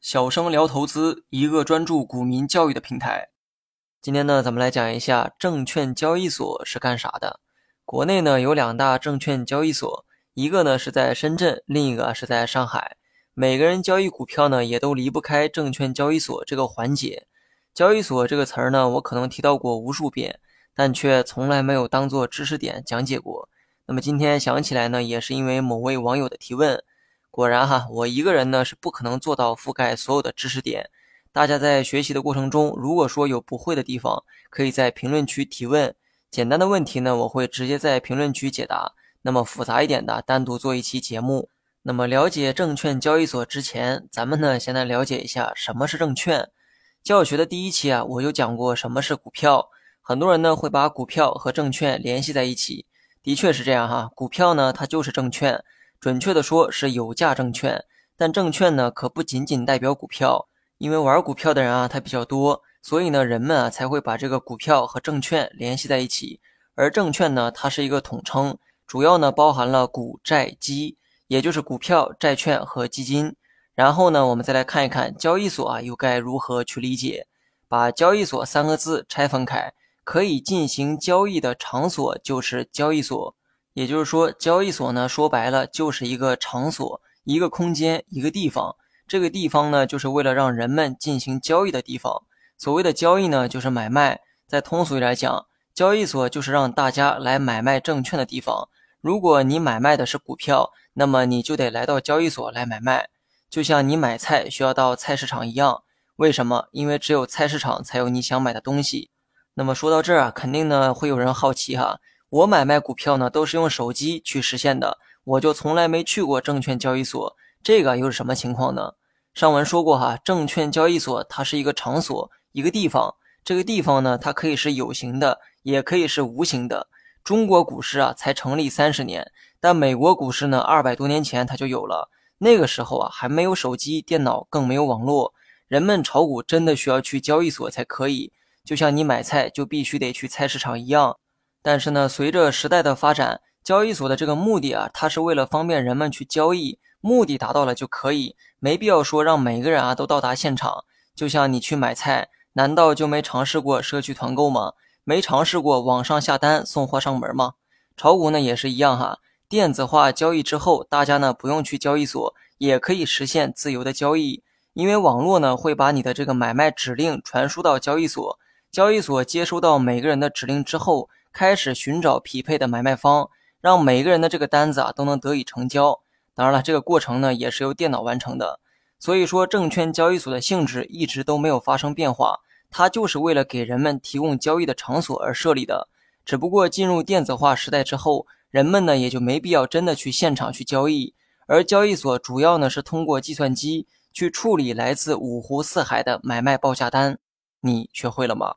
小生聊投资，一个专注股民教育的平台。今天呢，咱们来讲一下证券交易所是干啥的。国内呢有两大证券交易所，一个呢是在深圳，另一个是在上海。每个人交易股票呢，也都离不开证券交易所这个环节。交易所这个词儿呢，我可能提到过无数遍，但却从来没有当做知识点讲解过。那么今天想起来呢，也是因为某位网友的提问。果然哈，我一个人呢是不可能做到覆盖所有的知识点。大家在学习的过程中，如果说有不会的地方，可以在评论区提问。简单的问题呢，我会直接在评论区解答。那么复杂一点的，单独做一期节目。那么了解证券交易所之前，咱们呢先来了解一下什么是证券。教学的第一期啊，我就讲过什么是股票。很多人呢会把股票和证券联系在一起，的确是这样哈。股票呢，它就是证券。准确的说是有价证券，但证券呢可不仅仅代表股票，因为玩股票的人啊他比较多，所以呢人们啊才会把这个股票和证券联系在一起。而证券呢它是一个统称，主要呢包含了股债基，也就是股票、债券和基金。然后呢我们再来看一看交易所啊又该如何去理解？把交易所三个字拆分开，可以进行交易的场所就是交易所。也就是说，交易所呢，说白了就是一个场所、一个空间、一个地方。这个地方呢，就是为了让人们进行交易的地方。所谓的交易呢，就是买卖。在通俗来讲，交易所就是让大家来买卖证券的地方。如果你买卖的是股票，那么你就得来到交易所来买卖，就像你买菜需要到菜市场一样。为什么？因为只有菜市场才有你想买的东西。那么说到这儿啊，肯定呢会有人好奇哈。我买卖股票呢，都是用手机去实现的，我就从来没去过证券交易所，这个又是什么情况呢？上文说过哈，证券交易所它是一个场所，一个地方，这个地方呢，它可以是有形的，也可以是无形的。中国股市啊，才成立三十年，但美国股市呢，二百多年前它就有了，那个时候啊，还没有手机、电脑，更没有网络，人们炒股真的需要去交易所才可以，就像你买菜就必须得去菜市场一样。但是呢，随着时代的发展，交易所的这个目的啊，它是为了方便人们去交易，目的达到了就可以，没必要说让每个人啊都到达现场。就像你去买菜，难道就没尝试过社区团购吗？没尝试过网上下单送货上门吗？炒股呢也是一样哈，电子化交易之后，大家呢不用去交易所，也可以实现自由的交易，因为网络呢会把你的这个买卖指令传输到交易所，交易所接收到每个人的指令之后。开始寻找匹配的买卖方，让每个人的这个单子啊都能得以成交。当然了，这个过程呢也是由电脑完成的。所以说，证券交易所的性质一直都没有发生变化，它就是为了给人们提供交易的场所而设立的。只不过进入电子化时代之后，人们呢也就没必要真的去现场去交易，而交易所主要呢是通过计算机去处理来自五湖四海的买卖报价单。你学会了吗？